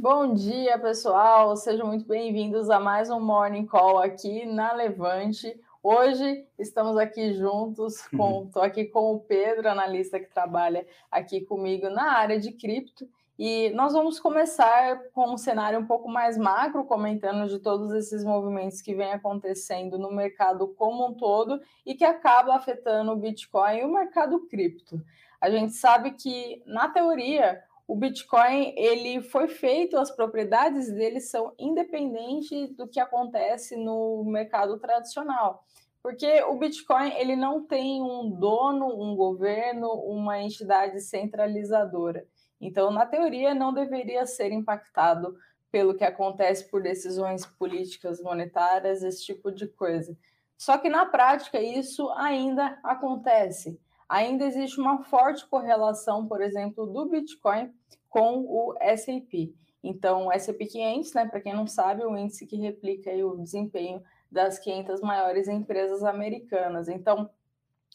Bom dia, pessoal. Sejam muito bem-vindos a mais um Morning Call aqui na Levante. Hoje estamos aqui juntos com, estou aqui com o Pedro, analista que trabalha aqui comigo na área de cripto, e nós vamos começar com um cenário um pouco mais macro, comentando de todos esses movimentos que vêm acontecendo no mercado como um todo e que acaba afetando o Bitcoin e o mercado cripto. A gente sabe que, na teoria, o Bitcoin ele foi feito, as propriedades dele são independentes do que acontece no mercado tradicional. Porque o Bitcoin ele não tem um dono, um governo, uma entidade centralizadora. Então, na teoria, não deveria ser impactado pelo que acontece por decisões políticas monetárias, esse tipo de coisa. Só que na prática isso ainda acontece ainda existe uma forte correlação, por exemplo, do Bitcoin com o S&P. Então, o S&P 500, né, para quem não sabe, é o índice que replica o desempenho das 500 maiores empresas americanas. Então,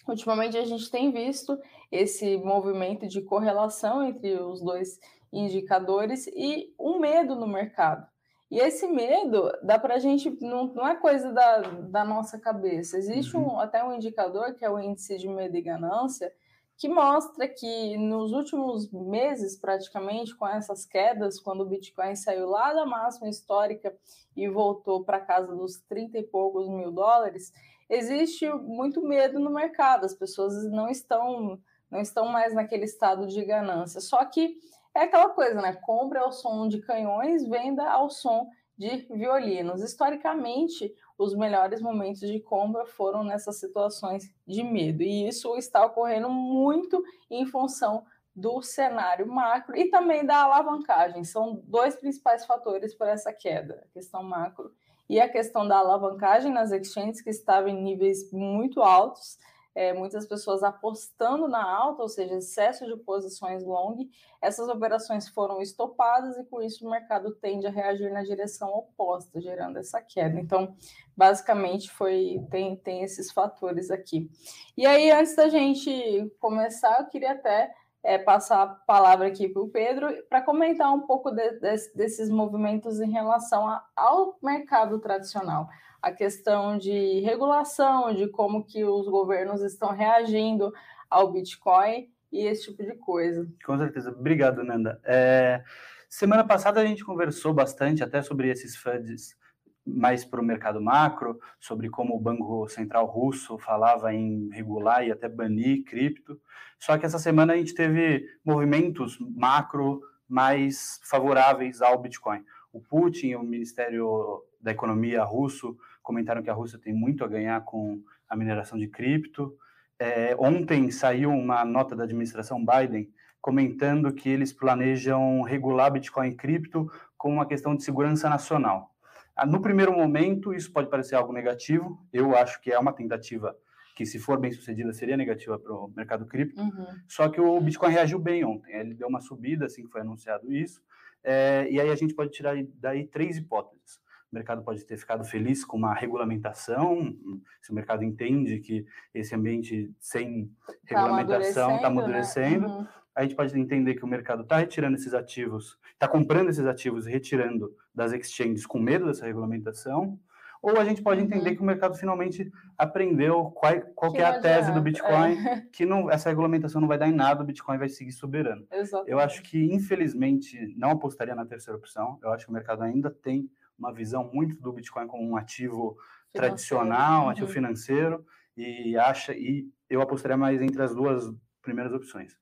ultimamente a gente tem visto esse movimento de correlação entre os dois indicadores e um medo no mercado. E esse medo dá para a gente, não, não é coisa da, da nossa cabeça. Existe um, uhum. até um indicador, que é o índice de medo e ganância, que mostra que nos últimos meses, praticamente, com essas quedas, quando o Bitcoin saiu lá da máxima histórica e voltou para casa dos 30 e poucos mil dólares, existe muito medo no mercado, as pessoas não estão, não estão mais naquele estado de ganância. Só que é aquela coisa, né? Compra ao som de canhões, venda ao som de violinos. Historicamente, os melhores momentos de compra foram nessas situações de medo, e isso está ocorrendo muito em função do cenário macro e também da alavancagem. São dois principais fatores para essa queda, a questão macro e a questão da alavancagem nas exchanges, que estava em níveis muito altos, é, muitas pessoas apostando na alta, ou seja, excesso de posições long, essas operações foram estopadas e com isso o mercado tende a reagir na direção oposta, gerando essa queda. Então, basicamente foi tem, tem esses fatores aqui. E aí, antes da gente começar, eu queria até é, passar a palavra aqui para o Pedro para comentar um pouco de, de, desses movimentos em relação a, ao mercado tradicional a questão de regulação, de como que os governos estão reagindo ao Bitcoin e esse tipo de coisa. Com certeza. Obrigado, Nanda. É, semana passada a gente conversou bastante até sobre esses FUDs mais para o mercado macro, sobre como o Banco Central Russo falava em regular e até banir cripto. Só que essa semana a gente teve movimentos macro mais favoráveis ao Bitcoin. O Putin, o Ministério da Economia russo, comentaram que a Rússia tem muito a ganhar com a mineração de cripto. É, ontem saiu uma nota da administração Biden comentando que eles planejam regular Bitcoin e cripto como uma questão de segurança nacional. Ah, no primeiro momento, isso pode parecer algo negativo. Eu acho que é uma tentativa que, se for bem sucedida, seria negativa para o mercado cripto. Uhum. Só que o Bitcoin reagiu bem ontem. Ele deu uma subida assim que foi anunciado isso. É, e aí a gente pode tirar daí três hipóteses. O mercado pode ter ficado feliz com uma regulamentação, se o mercado entende que esse ambiente sem tá regulamentação está amadurecendo. Né? Uhum. A gente pode entender que o mercado está retirando esses ativos, está comprando esses ativos e retirando das exchanges com medo dessa regulamentação. Ou a gente pode uhum. entender que o mercado finalmente aprendeu qual, qual que é a tese do Bitcoin, é. que não, essa regulamentação não vai dar em nada, o Bitcoin vai seguir soberano. Exatamente. Eu acho que, infelizmente, não apostaria na terceira opção. Eu acho que o mercado ainda tem uma visão muito do Bitcoin como um ativo financeiro. tradicional, um ativo uhum. financeiro, e acha e eu apostaria mais entre as duas primeiras opções.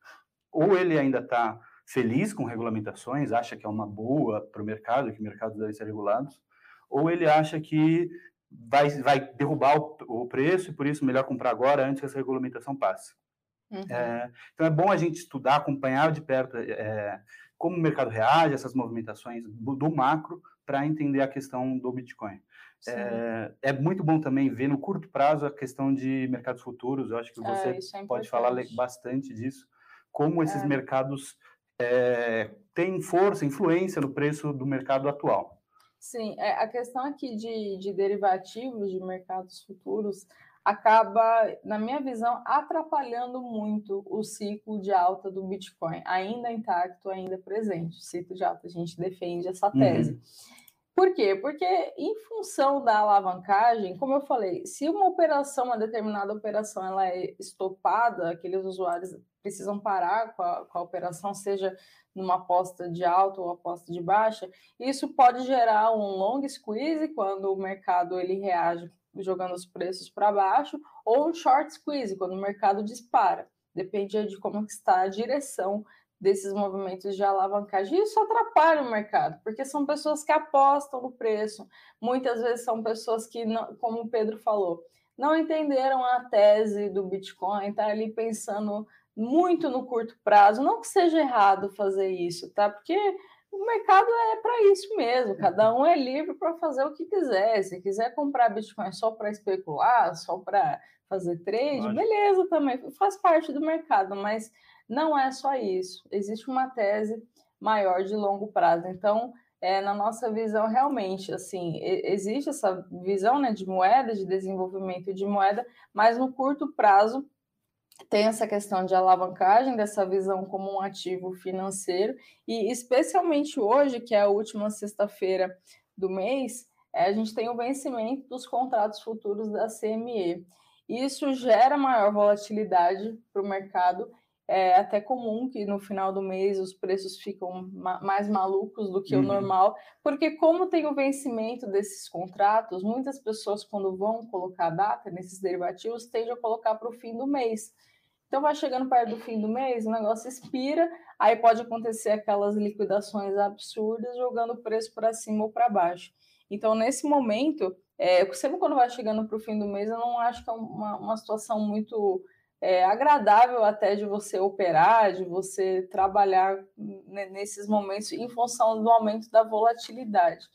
Ou ele ainda está feliz com regulamentações, acha que é uma boa para o mercado, que mercados devem ser regulados, ou ele acha que vai, vai derrubar o, o preço e por isso melhor comprar agora antes que essa regulamentação passe. Uhum. É, então é bom a gente estudar, acompanhar de perto é, como o mercado reage essas movimentações do, do macro para entender a questão do Bitcoin. É, é, muito bom também ver no curto prazo a questão de mercados futuros. Eu acho que é, você é, pode falar bastante disso, como esses é. mercados é, têm força, influência no preço do mercado atual. Sim, é, a questão aqui de, de derivativos de mercados futuros, acaba, na minha visão, atrapalhando muito o ciclo de alta do Bitcoin, ainda intacto, ainda presente. O ciclo de alta, a gente defende essa uhum. tese. Uhum. Por quê? Porque em função da alavancagem, como eu falei, se uma operação, uma determinada operação, ela é estopada, aqueles usuários precisam parar com a, com a operação, seja numa aposta de alta ou aposta de baixa, isso pode gerar um long squeeze quando o mercado ele reage jogando os preços para baixo, ou um short squeeze quando o mercado dispara. Depende de como está a direção desses movimentos de alavancagem. Isso atrapalha o mercado, porque são pessoas que apostam no preço. Muitas vezes são pessoas que, como o Pedro falou, não entenderam a tese do Bitcoin, tá ali pensando muito no curto prazo. Não que seja errado fazer isso, tá? Porque o mercado é para isso mesmo, cada um é livre para fazer o que quiser. Se quiser comprar Bitcoin só para especular, só para fazer trade, beleza também, faz parte do mercado, mas não é só isso. Existe uma tese maior de longo prazo. Então, é, na nossa visão, realmente, assim, existe essa visão né, de moeda, de desenvolvimento de moeda, mas no curto prazo tem essa questão de alavancagem dessa visão como um ativo financeiro e especialmente hoje, que é a última sexta-feira do mês, é, a gente tem o vencimento dos contratos futuros da CME. Isso gera maior volatilidade para o mercado. É até comum que no final do mês os preços ficam ma mais malucos do que uhum. o normal, porque como tem o vencimento desses contratos, muitas pessoas quando vão colocar data nesses derivativos tendem a colocar para o fim do mês. Então vai chegando perto do fim do mês, o negócio expira, aí pode acontecer aquelas liquidações absurdas jogando o preço para cima ou para baixo. Então, nesse momento, é, sempre quando vai chegando para o fim do mês, eu não acho que é uma, uma situação muito é, agradável até de você operar, de você trabalhar nesses momentos em função do aumento da volatilidade.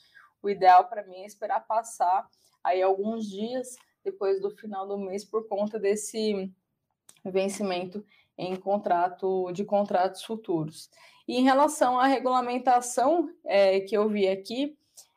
O ideal para mim é esperar passar aí alguns dias depois do final do mês por conta desse vencimento em contrato de contratos futuros. E em relação à regulamentação é, que eu vi aqui,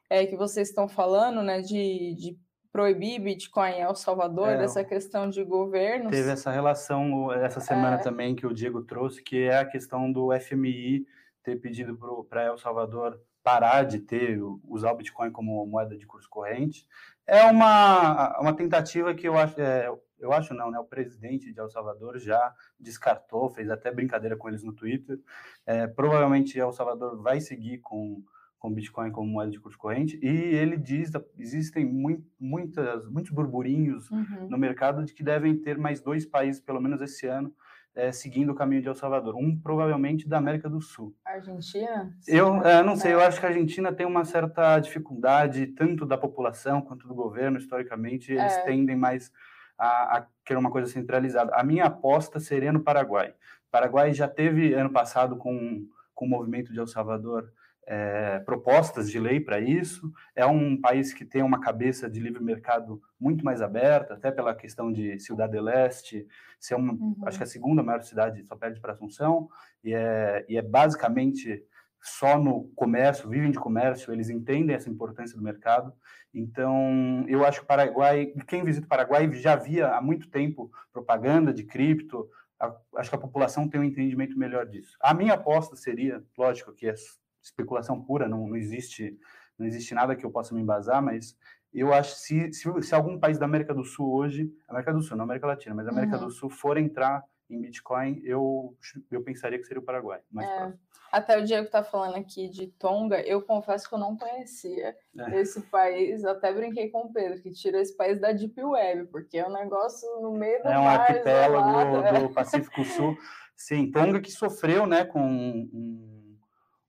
é, que vocês estão falando, né, de, de proibir Bitcoin em El Salvador, é, dessa questão de governos. Teve essa relação essa semana é. também que o Diego trouxe, que é a questão do FMI ter pedido para El Salvador parar de ter usar o Bitcoin como moeda de curso corrente. É uma, uma tentativa que eu acho, é, eu acho não, né? O presidente de El Salvador já descartou, fez até brincadeira com eles no Twitter. É, provavelmente El Salvador vai seguir com com Bitcoin como moeda de curso corrente e ele diz existem muito, muitas muitos burburinhos uhum. no mercado de que devem ter mais dois países pelo menos esse ano é, seguindo o caminho de El Salvador um provavelmente da América do Sul Argentina eu é, não sei eu acho que a Argentina tem uma certa dificuldade tanto da população quanto do governo historicamente eles é. tendem mais a, a uma coisa centralizada. A minha aposta seria no Paraguai. O Paraguai já teve ano passado com, com o movimento de El Salvador é, propostas de lei para isso. É um país que tem uma cabeça de livre mercado muito mais aberta, até pela questão de Cidade del Leste, ser uma, uhum. acho que a segunda maior cidade, só perde para Assunção, e é, e é basicamente só no comércio, vivem de comércio, eles entendem essa importância do mercado. Então, eu acho que o Paraguai, quem visita o Paraguai já via há muito tempo propaganda de cripto, a, acho que a população tem um entendimento melhor disso. A minha aposta seria, lógico que é especulação pura, não, não existe não existe nada que eu possa me embasar, mas eu acho que se, se, se algum país da América do Sul hoje, América do Sul, não América Latina, mas América uhum. do Sul for entrar em Bitcoin, eu, eu pensaria que seria o Paraguai, mais é. Até o Diego está falando aqui de Tonga, eu confesso que eu não conhecia é. esse país, até brinquei com o Pedro, que tira esse país da Deep Web, porque é um negócio no meio do É um arquipélago é. do Pacífico Sul. Sim, Tonga que sofreu né, com um,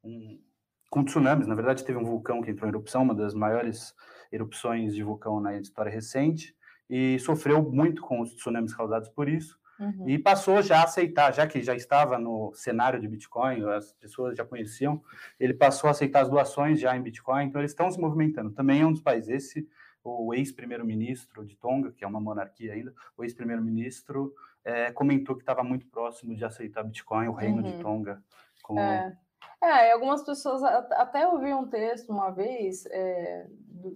um, com tsunamis, na verdade teve um vulcão que entrou em erupção, uma das maiores erupções de vulcão na história recente, e sofreu muito com os tsunamis causados por isso, Uhum. E passou já a aceitar, já que já estava no cenário de Bitcoin, as pessoas já conheciam, ele passou a aceitar as doações já em Bitcoin, então eles estão se movimentando. Também é um dos países, esse, o ex-primeiro-ministro de Tonga, que é uma monarquia ainda, o ex-primeiro-ministro é, comentou que estava muito próximo de aceitar Bitcoin, o reino uhum. de Tonga. Como... É. É, algumas pessoas até ouvi um texto uma vez é,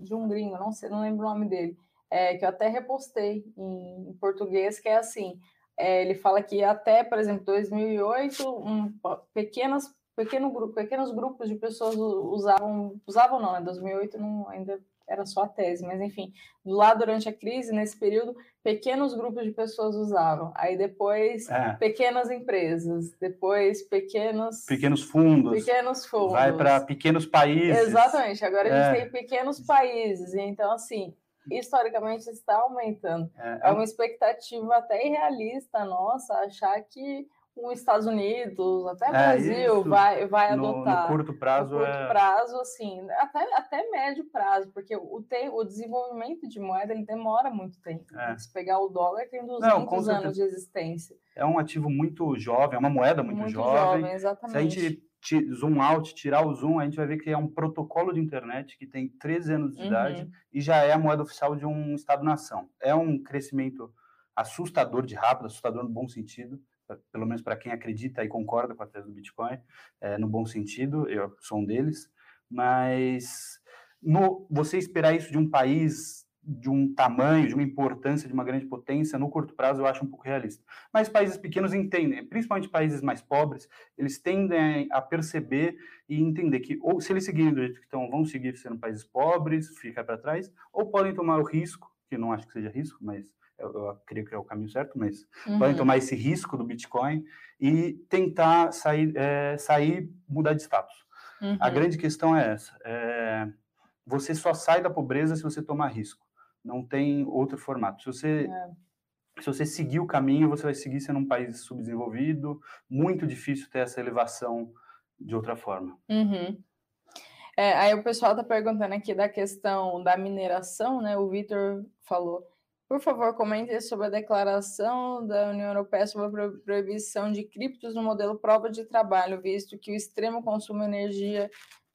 de um gringo, não sei, não lembro o nome dele, é, que eu até repostei em, em português, que é assim, é, ele fala que até, por exemplo, 2008, um, pequenas, pequeno grupo, pequenos grupos de pessoas usavam, usavam não, em 2008 não, ainda era só a tese, mas enfim, lá durante a crise, nesse período, pequenos grupos de pessoas usavam. Aí depois, é. pequenas empresas, depois pequenos pequenos fundos. Pequenos fundos. Vai para pequenos países. Exatamente. Agora a gente é. tem pequenos países. Então assim, historicamente está aumentando. É, é uma expectativa até irrealista nossa achar que os Estados Unidos, até o é, Brasil vai, vai no, adotar. No curto prazo. No curto é... prazo, assim, até, até médio prazo, porque o, te, o desenvolvimento de moeda ele demora muito tempo. É. Se pegar o dólar, tem 200 Não, anos de existência. É um ativo muito jovem, é uma moeda muito, muito jovem. jovem exatamente. Se a gente zoom out, tirar o zoom, a gente vai ver que é um protocolo de internet que tem 13 anos de uhum. idade e já é a moeda oficial de um Estado-nação. É um crescimento assustador de rápido, assustador no bom sentido pelo menos para quem acredita e concorda com a tese do Bitcoin, é, no bom sentido, eu sou um deles, mas no, você esperar isso de um país de um tamanho, de uma importância, de uma grande potência, no curto prazo eu acho um pouco realista. Mas países pequenos entendem, principalmente países mais pobres, eles tendem a perceber e entender que, ou se eles seguirem do jeito que estão, vão seguir sendo países pobres, ficar para trás, ou podem tomar o risco, que não acho que seja risco, mas eu, eu creio que é o caminho certo, mas uhum. podem tomar esse risco do Bitcoin e tentar sair, é, sair mudar de status. Uhum. A grande questão é essa: é, você só sai da pobreza se você tomar risco. Não tem outro formato. Se você é. se você seguir o caminho, você vai seguir sendo um país subdesenvolvido. Muito difícil ter essa elevação de outra forma. Uhum. É, aí o pessoal está perguntando aqui da questão da mineração, né? O Vitor falou por favor, comente sobre a declaração da União Europeia sobre a proibição de criptos no modelo prova de trabalho, visto que o extremo consumo de energia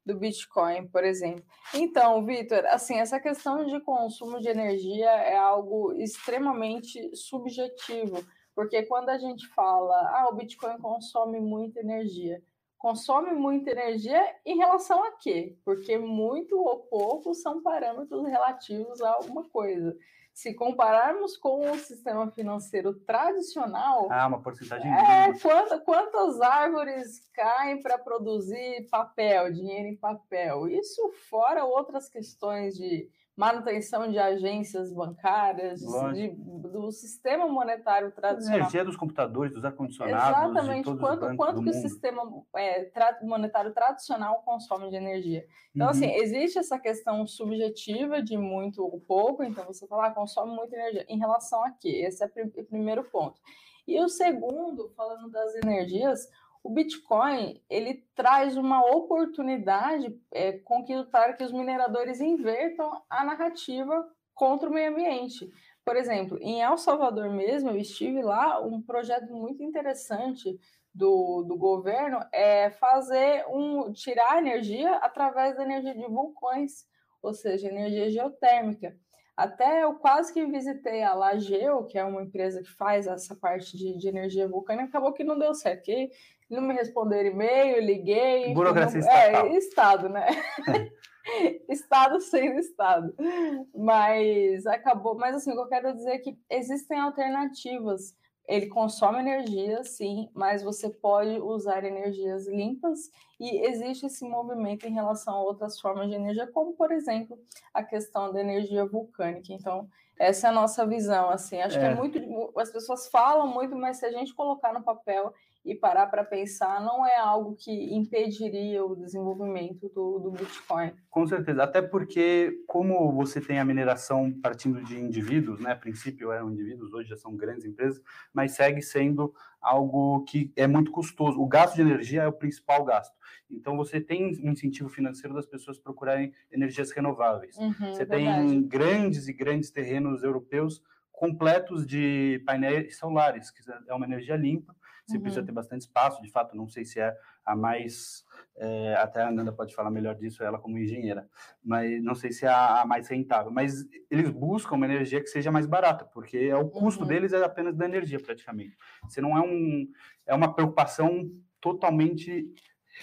do Bitcoin, por exemplo. Então, Vitor, assim, essa questão de consumo de energia é algo extremamente subjetivo, porque quando a gente fala, ah, o Bitcoin consome muita energia, consome muita energia em relação a quê? Porque muito ou pouco são parâmetros relativos a alguma coisa se compararmos com o sistema financeiro tradicional. Ah, uma porcentagem. É, quantas, quantas árvores caem para produzir papel, dinheiro em papel? Isso fora outras questões de manutenção de agências bancárias, de, do sistema monetário tradicional. Energia dos computadores, dos ar-condicionados. Exatamente, quanto, quanto que o sistema é, tra monetário tradicional consome de energia. Então, uhum. assim, existe essa questão subjetiva de muito ou pouco, então você fala, ah, consome muita energia. Em relação a quê? Esse é o primeiro ponto. E o segundo, falando das energias, o Bitcoin ele traz uma oportunidade é, com que, para que os mineradores invertam a narrativa contra o meio ambiente. Por exemplo, em El Salvador mesmo, eu estive lá, um projeto muito interessante do, do governo é fazer um tirar energia através da energia de vulcões, ou seja, energia geotérmica. Até eu quase que visitei a Lageo, que é uma empresa que faz essa parte de, de energia vulcânica, acabou que não deu certo, não me responderam e-mail, liguei. Burocracia não... estatal. É, Estado, né? estado sem Estado. Mas acabou. Mas assim, o que eu quero dizer é que existem alternativas. Ele consome energia, sim, mas você pode usar energias limpas e existe esse movimento em relação a outras formas de energia, como, por exemplo, a questão da energia vulcânica. Então, essa é a nossa visão, assim. Acho é. que é muito... As pessoas falam muito, mas se a gente colocar no papel e parar para pensar, não é algo que impediria o desenvolvimento do, do, Bitcoin. Com certeza, até porque como você tem a mineração partindo de indivíduos, né, a princípio eram indivíduos, hoje já são grandes empresas, mas segue sendo algo que é muito custoso. O gasto de energia é o principal gasto. Então você tem um incentivo financeiro das pessoas procurarem energias renováveis. Uhum, você verdade. tem grandes e grandes terrenos europeus completos de painéis solares, que é uma energia limpa, você uhum. precisa ter bastante espaço, de fato, não sei se é a mais, é, até a Ananda pode falar melhor disso, ela como engenheira, mas não sei se é a, a, mais rentável, mas eles buscam uma energia que seja mais barata, porque é o custo uhum. deles é apenas da energia, praticamente. Você não é um, é uma preocupação totalmente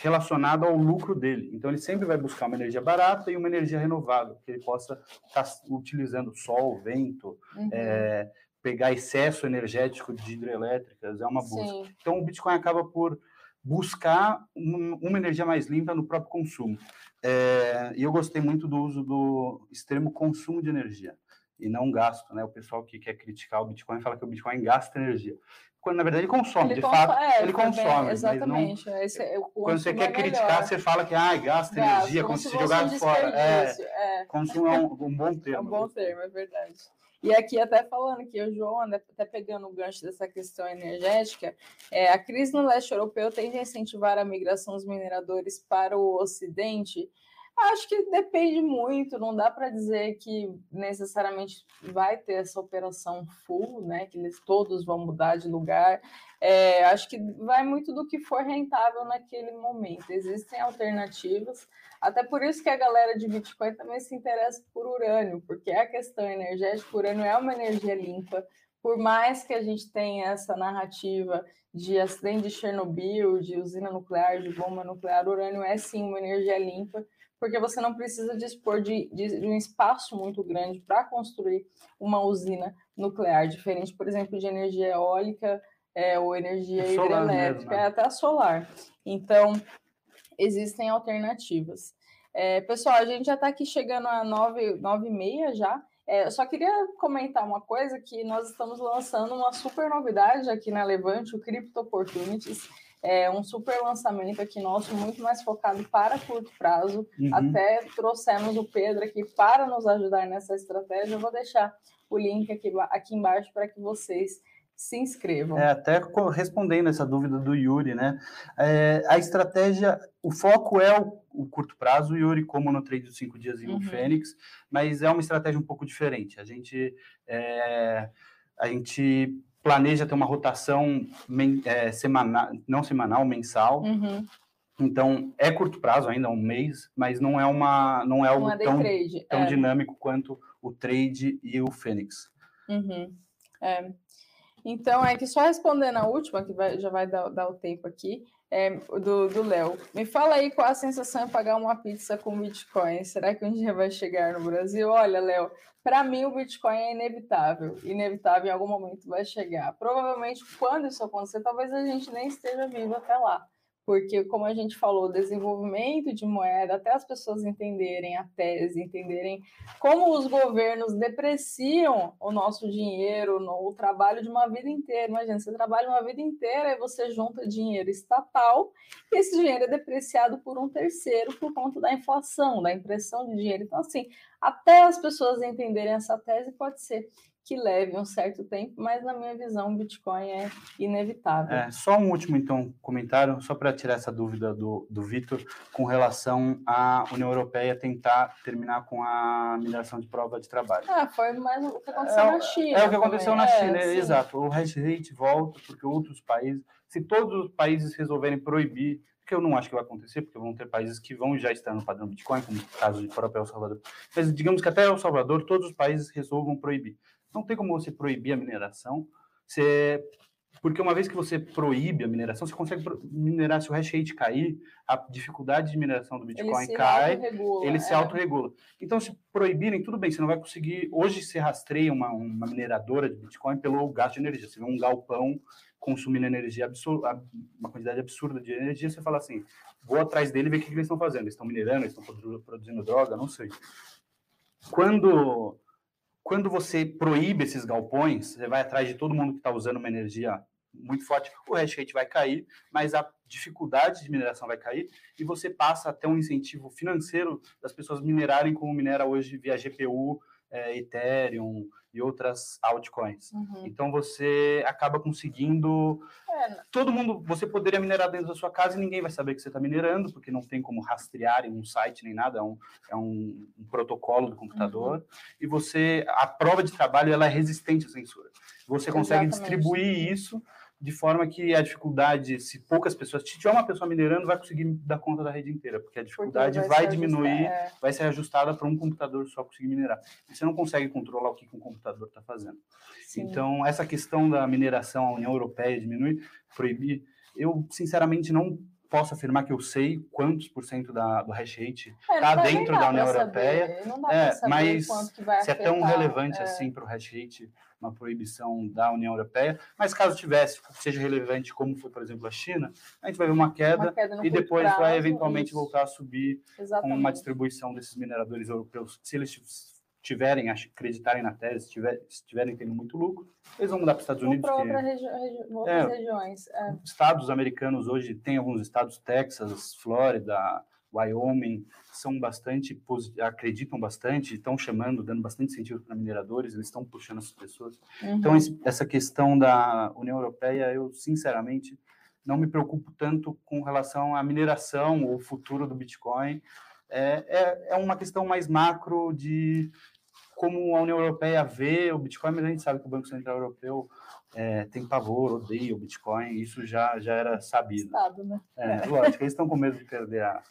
relacionado ao lucro dele. Então, ele sempre vai buscar uma energia barata e uma energia renovável, que ele possa estar tá utilizando sol, vento, uhum. é, pegar excesso energético de hidrelétricas, é uma busca. Sim. Então, o Bitcoin acaba por buscar um, uma energia mais limpa no próprio consumo. É, e eu gostei muito do uso do extremo consumo de energia e não gasto, né? O pessoal que quer criticar o Bitcoin fala que o Bitcoin gasta energia quando na verdade ele consome, ele de fato, é, ele consome. exatamente. Não, Esse, é, quando você quer é criticar, você fala que ah, gasta energia, como, se, se fora. É, é. Consumo é um, um, bom termo. É um bom termo, é verdade. E aqui até falando que o João, até pegando o gancho dessa questão energética, é, a crise no leste europeu tende a incentivar a migração dos mineradores para o ocidente, Acho que depende muito, não dá para dizer que necessariamente vai ter essa operação full, né? Que eles todos vão mudar de lugar. É, acho que vai muito do que for rentável naquele momento. Existem alternativas, até por isso que a galera de Bitcoin também se interessa por urânio, porque a questão energética, o urânio é uma energia limpa. Por mais que a gente tenha essa narrativa de acidente de Chernobyl, de usina nuclear, de bomba nuclear, o urânio é sim uma energia limpa porque você não precisa dispor de, de, de um espaço muito grande para construir uma usina nuclear, diferente, por exemplo, de energia eólica é, ou energia é hidrelétrica, é até solar. Então, existem alternativas. É, pessoal, a gente já está aqui chegando a nove, nove e meia já. É, eu só queria comentar uma coisa que nós estamos lançando uma super novidade aqui na Levante, o Crypto Opportunities é um super lançamento aqui nosso, muito mais focado para curto prazo. Uhum. Até trouxemos o Pedro aqui para nos ajudar nessa estratégia. Eu vou deixar o link aqui, aqui embaixo para que vocês se inscrevam. É, até respondendo essa dúvida do Yuri, né? É, a estratégia, o foco é o, o, curto prazo, o Yuri, como no trade dos cinco dias e uhum. Fênix, mas é uma estratégia um pouco diferente. A gente, é, a gente planeja ter uma rotação é, semanal, não semanal, mensal. Uhum. Então, é curto prazo ainda, um mês, mas não é uma não é algo tão, tão é. dinâmico quanto o trade e o Fênix. Uhum. É. Então, é que só respondendo a última, que vai, já vai dar, dar o tempo aqui, é, do Léo. Me fala aí qual a sensação de pagar uma pizza com Bitcoin. Será que um dia vai chegar no Brasil? Olha, Léo, para mim o Bitcoin é inevitável. Inevitável em algum momento vai chegar. Provavelmente quando isso acontecer, talvez a gente nem esteja vivo até lá porque, como a gente falou, desenvolvimento de moeda, até as pessoas entenderem a tese, entenderem como os governos depreciam o nosso dinheiro, o trabalho de uma vida inteira. Imagina, você trabalha uma vida inteira e você junta dinheiro estatal e esse dinheiro é depreciado por um terceiro por conta da inflação, da impressão de dinheiro. Então, assim, até as pessoas entenderem essa tese, pode ser que leve um certo tempo, mas na minha visão o Bitcoin é inevitável. É, só um último então comentário, só para tirar essa dúvida do, do Vitor, com relação à União Europeia tentar terminar com a mineração de prova de trabalho. Ah, foi mais o que aconteceu é, na China. É o que aconteceu também. na é, China, é, exato. O hash rate volta porque outros países, se todos os países resolverem proibir que eu não acho que vai acontecer, porque vão ter países que vão já estar no padrão Bitcoin, como o caso de próprio El Salvador. Mas digamos que até El Salvador, todos os países resolvam proibir. Não tem como você proibir a mineração, você, porque uma vez que você proíbe a mineração, você consegue minerar se o hash rate cair, a dificuldade de mineração do Bitcoin ele cai, ele é. se autorregula. Então, se proibirem, tudo bem, você não vai conseguir. Hoje você rastreia uma, uma mineradora de Bitcoin pelo gasto de energia. Você vê um galpão consumindo energia absurda, uma quantidade absurda de energia, você fala assim, vou atrás dele e ver o que, que eles estão fazendo. Eles estão minerando, eles estão produzindo droga, não sei. Quando quando você proíbe esses galpões, você vai atrás de todo mundo que está usando uma energia muito forte, o hash rate vai cair, mas a dificuldade de mineração vai cair e você passa a ter um incentivo financeiro das pessoas minerarem como minera hoje via GPU, é, Ethereum e outras altcoins. Uhum. Então você acaba conseguindo. É. Todo mundo. Você poderia minerar dentro da sua casa e ninguém vai saber que você está minerando, porque não tem como rastrear em um site nem nada, é um, é um, um protocolo do computador. Uhum. E você. A prova de trabalho ela é resistente à censura. Você consegue Exatamente. distribuir isso de forma que a dificuldade, se poucas pessoas, se tiver uma pessoa minerando, vai conseguir dar conta da rede inteira, porque a dificuldade porque vai, vai diminuir, é. vai ser ajustada para um computador só conseguir minerar. Você não consegue controlar o que, que um computador está fazendo. Sim. Então, essa questão da mineração, a União Europeia diminuir, proibir, eu sinceramente não posso afirmar que eu sei quantos por cento da, do hash rate está é, dentro da União Europeia. É, mas se é tão relevante é. assim para o hash rate uma proibição da União Europeia, mas caso tivesse, seja relevante como foi, por exemplo, a China, a gente vai ver uma queda, uma queda e depois prazo, vai eventualmente isso. voltar a subir Exatamente. com uma distribuição desses mineradores europeus. Se eles tiverem, acreditarem na tese, tiver, estiverem tendo muito lucro, eles vão mudar para os Estados Unidos. Para outra regi outras é, regiões. É. Estados americanos hoje, tem alguns estados, Texas, Flórida, Wyoming, são bastante, acreditam bastante, estão chamando, dando bastante incentivo para mineradores, eles estão puxando essas pessoas. Uhum. Então, essa questão da União Europeia, eu, sinceramente, não me preocupo tanto com relação à mineração ou futuro do Bitcoin. É, é, é uma questão mais macro de como a União Europeia vê o Bitcoin, mas a gente sabe que o Banco Central Europeu é, tem pavor, odeia o Bitcoin, isso já, já era sabido. Estado, né? É, lógico, eles estão com medo de perder a,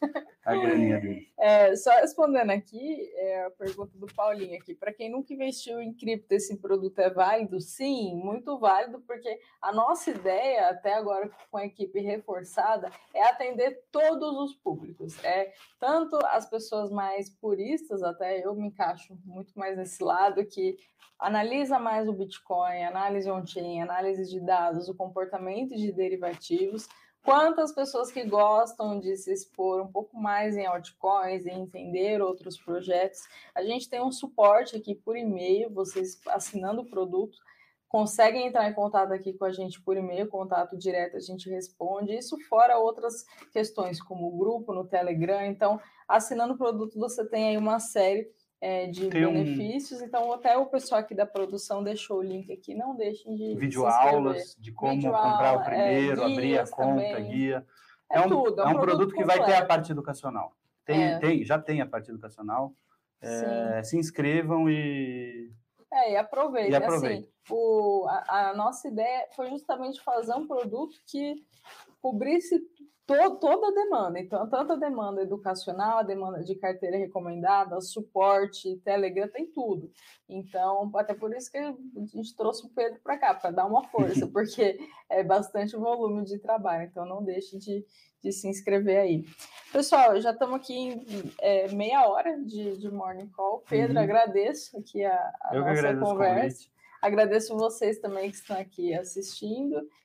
a graninha dele. É, só respondendo aqui, é, a pergunta do Paulinho aqui, para quem nunca investiu em cripto, esse produto é válido? Sim, muito válido, porque a nossa ideia, até agora com a equipe reforçada, é atender todos os públicos, é tanto as pessoas mais puristas, até eu me encaixo muito mais nesse lado, que analisa mais o Bitcoin, análise on-chain, análise de dados, o comportamento de derivativos, quantas pessoas que gostam de se expor um pouco mais em altcoins, em entender outros projetos. A gente tem um suporte aqui por e-mail, vocês assinando o produto, conseguem entrar em contato aqui com a gente por e-mail, contato direto, a gente responde. Isso fora outras questões, como o grupo no Telegram. Então, assinando o produto, você tem aí uma série é, de Tem benefícios. Um... Então, até o pessoal aqui da produção deixou o link aqui. Não deixem de. Vídeo aulas de como comprar aula, o primeiro, é, abrir a conta, também. guia. É, é um, tudo, é um, é um produto, produto, que vai ter a parte educacional. Tem, é. tem, já tem a parte educacional. É, se inscrevam e. É, e aproveitem. E aproveitem. Assim, o, a, a nossa ideia foi justamente fazer um produto que cobrisse to, toda a demanda. Então, tanto a demanda educacional, a demanda de carteira recomendada, suporte, Telegram, tem tudo. Então, até por isso que a gente trouxe o Pedro para cá, para dar uma força, porque é bastante volume de trabalho. Então, não deixe de, de se inscrever aí. Pessoal, já estamos aqui em é, meia hora de, de Morning Call. Pedro, uhum. agradeço aqui a, a nossa conversa. Agradeço vocês também que estão aqui assistindo